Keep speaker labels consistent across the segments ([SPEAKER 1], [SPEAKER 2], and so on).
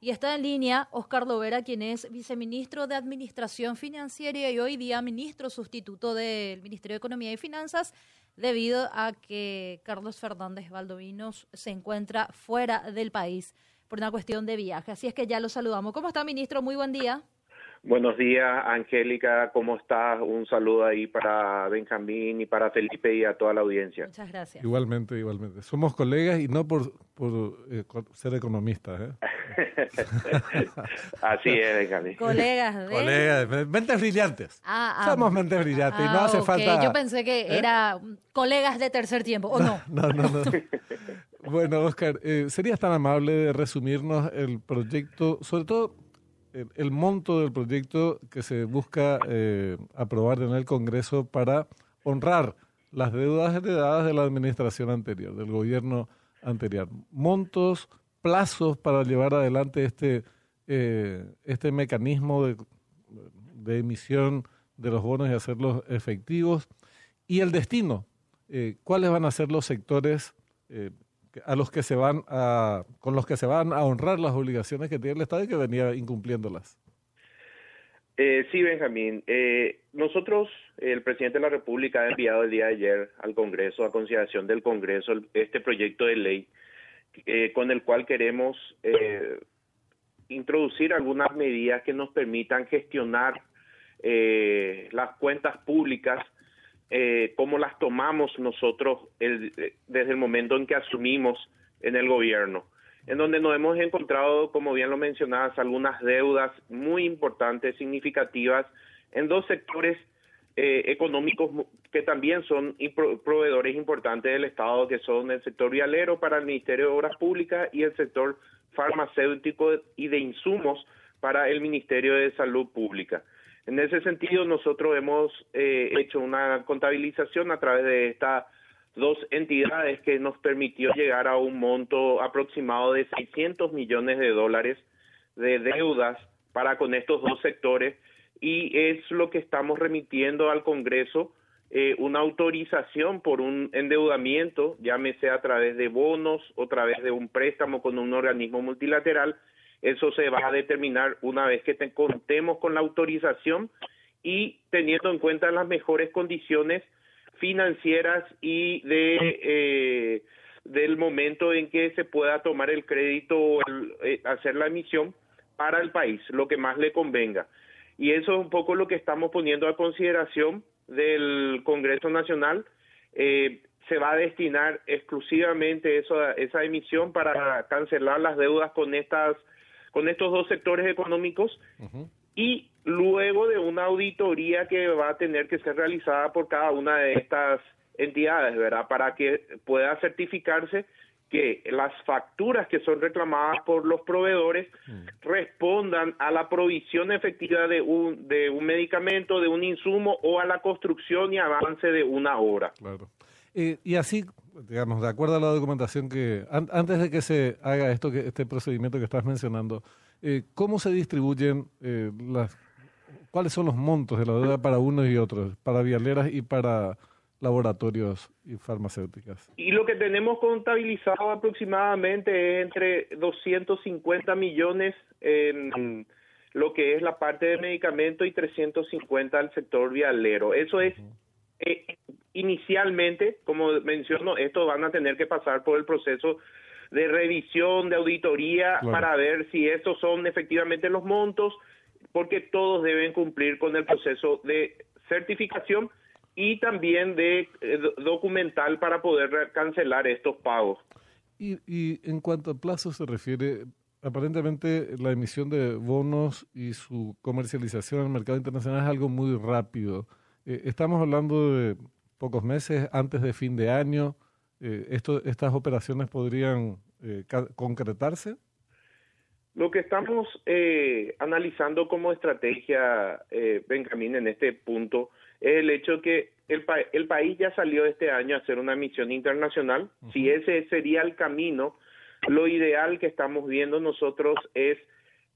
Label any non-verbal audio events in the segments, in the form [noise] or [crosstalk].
[SPEAKER 1] Y está en línea Oscar Lovera, quien es viceministro de Administración Financiera y hoy día ministro sustituto del Ministerio de Economía y Finanzas, debido a que Carlos Fernández Valdovinos se encuentra fuera del país por una cuestión de viaje. Así es que ya lo saludamos. ¿Cómo está, ministro? Muy buen día.
[SPEAKER 2] Buenos días, Angélica, ¿cómo estás? Un saludo ahí para Benjamín y para Felipe y a toda la audiencia.
[SPEAKER 1] Muchas gracias.
[SPEAKER 3] Igualmente, igualmente. Somos colegas y no por, por eh, ser economistas. ¿eh? [laughs]
[SPEAKER 2] Así es, Benjamín.
[SPEAKER 1] Colegas de...
[SPEAKER 3] Colegas, mentes brillantes.
[SPEAKER 1] Ah, ah.
[SPEAKER 3] Somos mentes brillantes y no
[SPEAKER 1] Ah,
[SPEAKER 3] hace
[SPEAKER 1] ok.
[SPEAKER 3] falta...
[SPEAKER 1] Yo pensé que
[SPEAKER 3] ¿Eh?
[SPEAKER 1] era colegas de tercer tiempo, ¿o no? [laughs]
[SPEAKER 3] No, no, no. [laughs] bueno, Oscar, eh, ¿serías tan amable de resumirnos el proyecto, sobre todo el, el monto del proyecto que se busca eh, aprobar en el Congreso para honrar las deudas heredadas de la administración anterior, del gobierno anterior? Montos, plazos para llevar adelante este, eh, este mecanismo de, emisión de los bonos y hacerlos efectivos y el destino. Eh, ¿Cuáles van a ser los sectores eh, a los que se van a, con los que se van a honrar las obligaciones que tiene el Estado y que venía incumpliéndolas?
[SPEAKER 2] Eh, sí, Benjamín. Eh, nosotros, el presidente de la República ha enviado el día de ayer al Congreso, a consideración del Congreso, este proyecto de ley eh, con el cual queremos eh, introducir algunas medidas que nos permitan gestionar eh, las cuentas públicas como las tomamos nosotros el- desde el momento en que asumimos en el gobierno, en donde nos hemos encontrado, como bien lo mencionabas, algunas deudas muy importantes, significativas, en dos sectores eh, económicos que también son proveedores importantes del Estado, que son el sector vialero para el Ministerio de Obras Públicas y el sector farmacéutico y de insumos para el Ministerio de Salud Pública. En ese sentido, nosotros hemos eh, hecho una contabilización a través de estas dos entidades que nos permitió llegar a un monto aproximado de 600 millones de dólares de deudas para con estos dos sectores y es lo que estamos remitiendo al Congreso eh, una autorización por un endeudamiento, llámese a través de bonos o a través de un préstamo con un organismo multilateral. Eso se va a determinar una vez que te- contemos con la autorización y teniendo en cuenta las mejores condiciones financieras y de eh, del momento en que se pueda tomar el crédito o el, eh, hacer la emisión para el país, lo que más le convenga. Y eso es un poco lo que estamos poniendo a consideración del Congreso Nacional. Eh, se va a destinar exclusivamente eso, esa emisión para cancelar las deudas con estas con estos dos sectores económicos y luego una auditoría que va a tener que ser realizada por cada una de estas entidades, ¿verdad? Para que pueda certificarse que las facturas que son reclamadas por los proveedores respondan a la provisión efectiva de un, de un medicamento, de un insumo o a la construcción y avance de una obra.
[SPEAKER 3] Claro. Eh, y así, digamos, de acuerdo a la documentación que, an- antes de que se haga esto, que este procedimiento que estás mencionando, eh, ¿cómo se distribuyen eh, las, cuáles son los montos de la deuda para unos y otros, para vialeras y para laboratorios y farmacéuticas?
[SPEAKER 2] Y lo que tenemos contabilizado aproximadamente es entre 250 millones en lo que es la parte de medicamento y 350 al sector vialero. Eso es eh, inicialmente, como menciono, estos van a tener que pasar por el proceso de revisión, de auditoría,
[SPEAKER 3] Claro.
[SPEAKER 2] para ver si estos son efectivamente los montos, porque todos deben cumplir con el proceso de certificación y también de eh, do- documental para poder cancelar estos pagos.
[SPEAKER 3] Y, y en cuanto a plazo se refiere, aparentemente la emisión de bonos y su comercialización en el mercado internacional es algo muy rápido. Eh, estamos hablando de pocos meses antes de fin de año. Eh, esto, ¿Estas operaciones podrían concretarse?
[SPEAKER 2] Lo que estamos eh, analizando como estrategia, eh, Benjamín, en este punto, es el hecho que el, pa- el país ya salió este año a hacer una misión internacional. Si ese sería el camino, lo ideal que estamos viendo nosotros es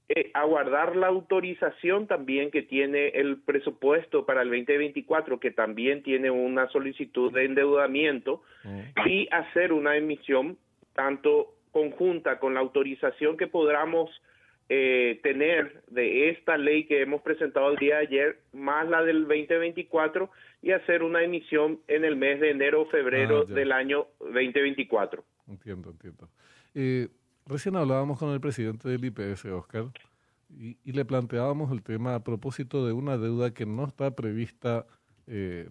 [SPEAKER 2] eh, aguardar la autorización también que tiene el presupuesto para el 2024, que también tiene una solicitud de endeudamiento, y hacer una emisión tanto conjunta con la autorización que podamos eh, tener de esta ley que hemos presentado el día de ayer, más la del 2024, y hacer una emisión en el mes de enero o febrero ah, del año 2024.
[SPEAKER 3] Entiendo, entiendo. Eh, recién hablábamos con el presidente del IPS, Oscar, y, le planteábamos el tema a propósito de una deuda que no está prevista eh,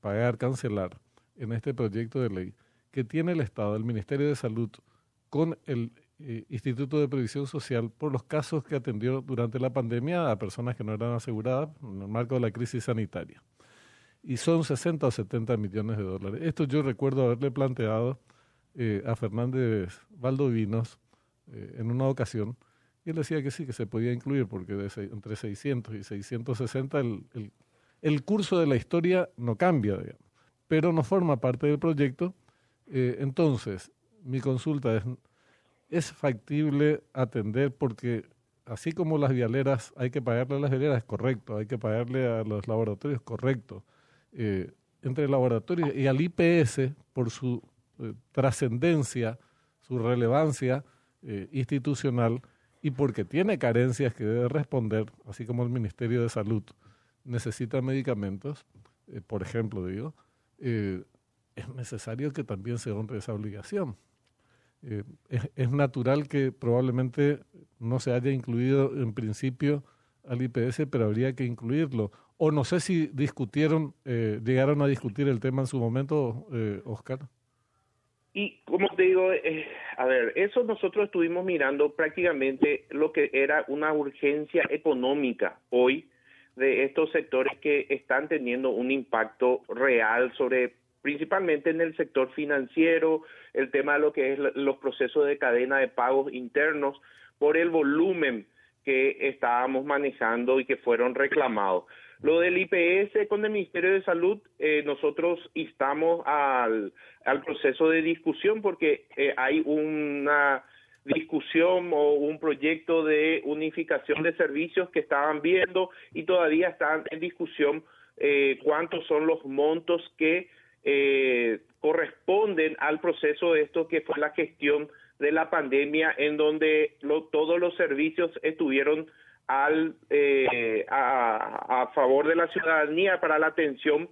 [SPEAKER 3] pagar, cancelar en este proyecto de ley que tiene el Estado, el Ministerio de Salud, con el eh, Instituto de Previsión Social por los casos que atendió durante la pandemia a personas que no eran aseguradas en el marco de la crisis sanitaria. Y son 60 o 70 millones de dólares. Esto yo recuerdo haberle planteado eh, a Fernández Valdovinos eh, en una ocasión, y él decía que sí, que se podía incluir, porque entre 600 y 660 el, el, el, curso de la historia no cambia, pero no forma parte del proyecto. entonces, mi consulta es es factible atender porque así como las vialeras hay que pagarle a las vialeras, es correcto, hay que pagarle a los laboratorios, correcto. Eh, entre el laboratorio y al IPS, por su eh, trascendencia, su relevancia eh, institucional y porque tiene carencias que debe responder, así como el Ministerio de Salud necesita medicamentos, por ejemplo, digo, es necesario que también se honre esa obligación. Eh, es, natural que probablemente no se haya incluido en principio al IPS, pero habría que incluirlo. O no sé si discutieron, eh, llegaron a discutir el tema en su momento, eh, Oscar.
[SPEAKER 2] Y como te digo, eh, a ver, eso nosotros estuvimos mirando prácticamente lo que era una urgencia económica hoy de estos sectores que están teniendo un impacto real sobre principalmente en el sector financiero, el tema de lo que es los procesos de cadena de pagos internos, por el volumen que estábamos manejando y que fueron reclamados. Lo del IPS con el Ministerio de Salud, eh, nosotros instamos al, proceso de discusión porque eh, hay una discusión o un proyecto de unificación de servicios que estaban viendo y todavía están en discusión eh, cuántos son los montos que eh, corresponden al proceso de esto que fue la gestión de la pandemia en donde todos los servicios estuvieron al eh, a, favor de la ciudadanía para la atención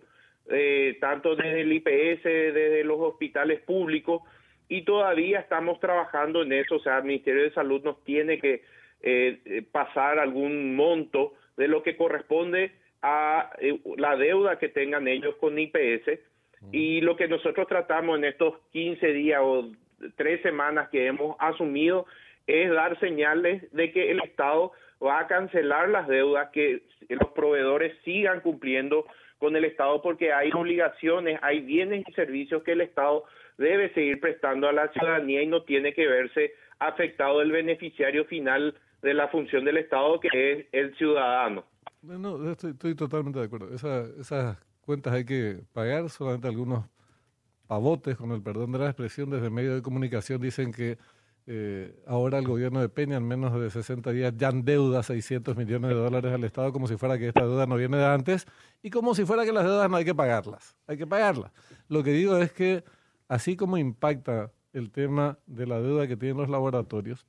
[SPEAKER 2] eh, tanto desde el IPS desde los hospitales públicos y todavía estamos trabajando en eso. O sea el Ministerio de Salud nos tiene que eh, pasar algún monto de lo que corresponde a la deuda que tengan ellos con IPS y lo que nosotros tratamos en estos 15 días o tres semanas que hemos asumido es dar señales de que el Estado va a cancelar las deudas, que los proveedores sigan cumpliendo con el Estado porque hay obligaciones, hay bienes y servicios que el Estado debe seguir prestando a la ciudadanía y no tiene que verse afectado el beneficiario final de la función del Estado que es el ciudadano.
[SPEAKER 3] No, estoy, totalmente de acuerdo. Esa, esa cuentas hay que pagar, solamente algunos pavotes, con el perdón de la expresión, desde medios de comunicación dicen que eh, ahora el gobierno de Peña en menos de 60 días ya endeuda 600 millones de dólares al Estado como si fuera que esta deuda no viene de antes y como si fuera que las deudas no hay que pagarlas, hay que pagarlas. Lo que digo es que así como impacta el tema de la deuda que tienen los laboratorios,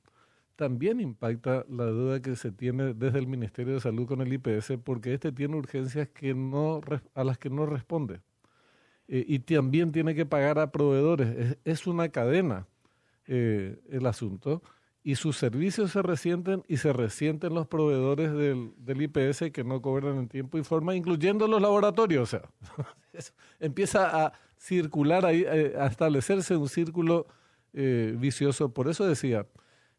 [SPEAKER 3] también impacta la deuda que se tiene desde el Ministerio de Salud con el IPS porque este tiene urgencias que no, a las que no responde. Eh, y también tiene que pagar a proveedores. Es, una cadena eh, el asunto. Y sus servicios se resienten y se resienten los proveedores del, del, IPS que no cobran en tiempo y forma, incluyendo los laboratorios. O sea, [laughs] empieza a circular ahí, eh, a establecerse un círculo vicioso. Por eso decía,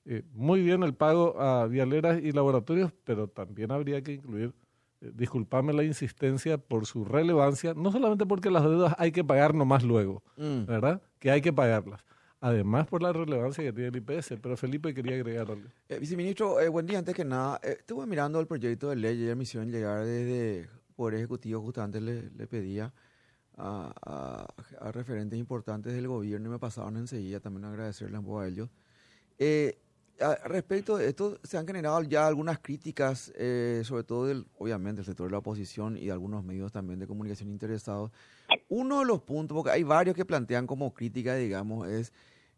[SPEAKER 3] eh, muy bien el pago a vialeras y laboratorios, pero también habría que incluir, eh, disculpame la insistencia por su relevancia, no solamente porque las deudas hay que pagar nomás luego, mm. ¿verdad? Que hay que pagarlas. Además por la relevancia que tiene el IPS, pero Felipe quería agregar algo.
[SPEAKER 4] Eh, viceministro, buen día. Antes que nada, estuve mirando el proyecto de ley y la misión llegar desde Poder Ejecutivo, justamente le, le pedía a, a, referentes importantes del gobierno y me pasaron enseguida también agradecerles a ellos. Eh, respecto de esto, se han generado ya algunas críticas, eh, sobre todo del, obviamente, del sector de la oposición y de algunos medios también de comunicación interesados. Uno de los puntos, porque hay varios que plantean como crítica, digamos, es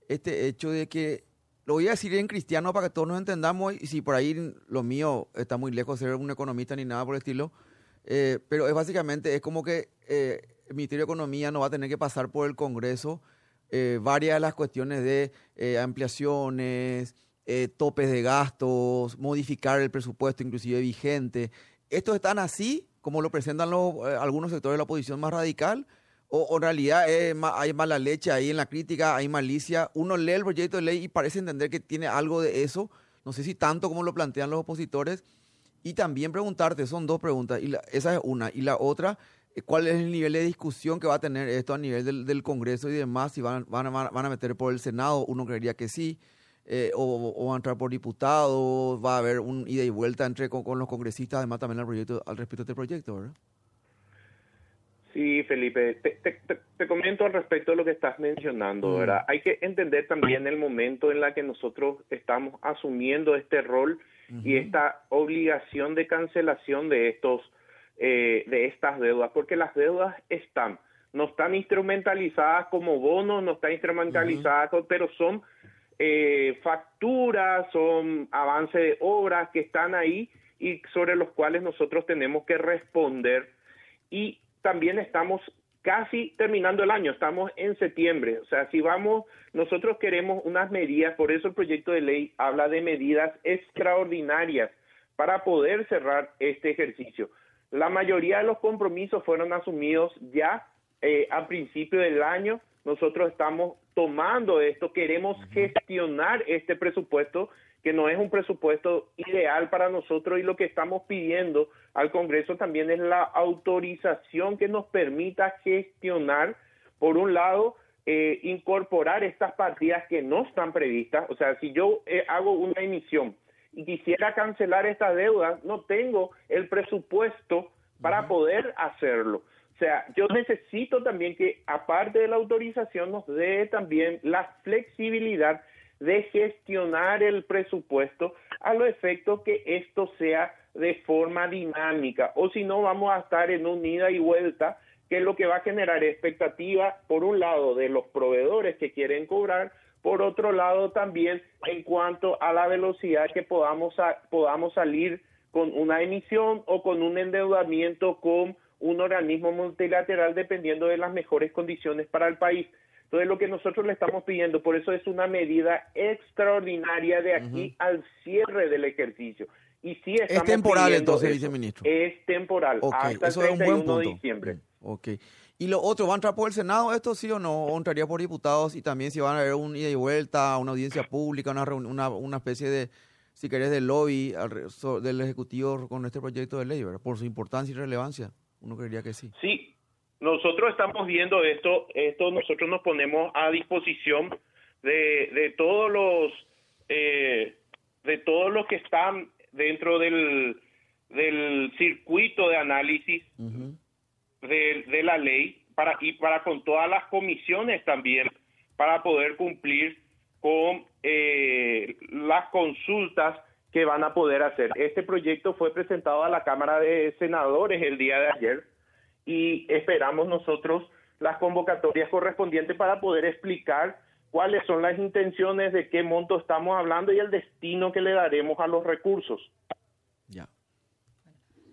[SPEAKER 4] este hecho de que lo voy a decir en cristiano para que todos nos entendamos y si por ahí lo mío está muy lejos de ser un economista ni nada por el estilo, eh, pero es básicamente, es como que eh, el Ministerio de Economía no va a tener que pasar por el Congreso varias de las cuestiones de ampliaciones, topes de gastos, modificar el presupuesto inclusive vigente. ¿Estos están así, como lo presentan los, algunos sectores de la oposición más radical? O, en realidad hay mala leche ahí en la crítica, hay malicia. Uno lee el proyecto de ley y parece entender que tiene algo de eso. No sé si tanto como lo plantean los opositores. Y también preguntarte, son dos preguntas, y esa es una. Y la otra, eh, ¿cuál es el nivel de discusión que va a tener esto a nivel del, Congreso y demás? Si van, van, a meter por el Senado, uno creería que sí. Eh, o, o, va a entrar por diputados, va a haber un ida y vuelta entre con, con los congresistas, además también al, proyecto, al respecto de este proyecto, ¿verdad?
[SPEAKER 2] Sí, Felipe, te, comento al respecto de lo que estás mencionando, mm. ¿verdad? Hay que entender también el momento en la que nosotros estamos asumiendo este rol y esta obligación de cancelación de estos eh, de estas deudas, porque las deudas están, no están instrumentalizadas como bonos, no están instrumentalizadas, pero son eh, facturas, son avances de obras que están ahí y sobre los cuales nosotros tenemos que responder. Y también estamos casi terminando el año, estamos en septiembre, o sea, si vamos, nosotros queremos unas medidas, por eso el proyecto de ley habla de medidas extraordinarias para poder cerrar este ejercicio. La mayoría de los compromisos fueron asumidos ya eh, a principio del año, nosotros estamos tomando esto, queremos gestionar este presupuesto que no es un presupuesto ideal para nosotros y lo que estamos pidiendo al Congreso también es la autorización que nos permita gestionar, por un lado, eh, incorporar estas partidas que no están previstas. O sea, si yo eh, hago una emisión y quisiera cancelar estas deudas, no tengo el presupuesto para poder hacerlo. O sea, yo necesito también que, aparte de la autorización, nos dé también la flexibilidad de gestionar el presupuesto a los efectos que esto sea de forma dinámica. O si no vamos a estar en un ida y vuelta que es lo que va a generar expectativa por un lado de los proveedores que quieren cobrar por otro lado también en cuanto a la velocidad que podamos podamos salir con una emisión o con un endeudamiento con un organismo multilateral dependiendo de las mejores condiciones para el país. Entonces, lo que nosotros le estamos pidiendo, por eso es una medida extraordinaria de aquí al cierre del ejercicio. Y sí
[SPEAKER 4] es temporal entonces, viceministro.
[SPEAKER 2] Es temporal, hasta el 31 de diciembre. Mm,
[SPEAKER 4] ok. Y lo otro, ¿va a entrar por el Senado esto sí o no? ¿O entraría por diputados? Y también si van a haber un ida y vuelta, una audiencia pública, una, una, una especie de, si querés, de lobby del Ejecutivo con este proyecto de ley, ¿verdad? Por su importancia y relevancia. Uno creería que sí.
[SPEAKER 2] Sí, nosotros estamos viendo esto, esto nosotros nos ponemos a disposición de, de todos los eh, de todos los que están dentro del, del circuito de análisis de, de, la ley para y para con todas las comisiones también para poder cumplir con eh, las consultas que van a poder hacer. Este proyecto fue presentado a la Cámara de Senadores el día de ayer y esperamos nosotros las convocatorias correspondientes para poder explicar cuáles son las intenciones, de qué monto estamos hablando y el destino que le daremos a los recursos.
[SPEAKER 1] Ya.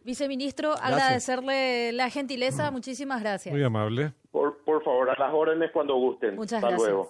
[SPEAKER 1] Viceministro, agradecerle la gentileza, muchísimas gracias.
[SPEAKER 3] Muy amable.
[SPEAKER 2] Por, por favor, a las órdenes cuando gusten.
[SPEAKER 1] Muchas gracias. luego.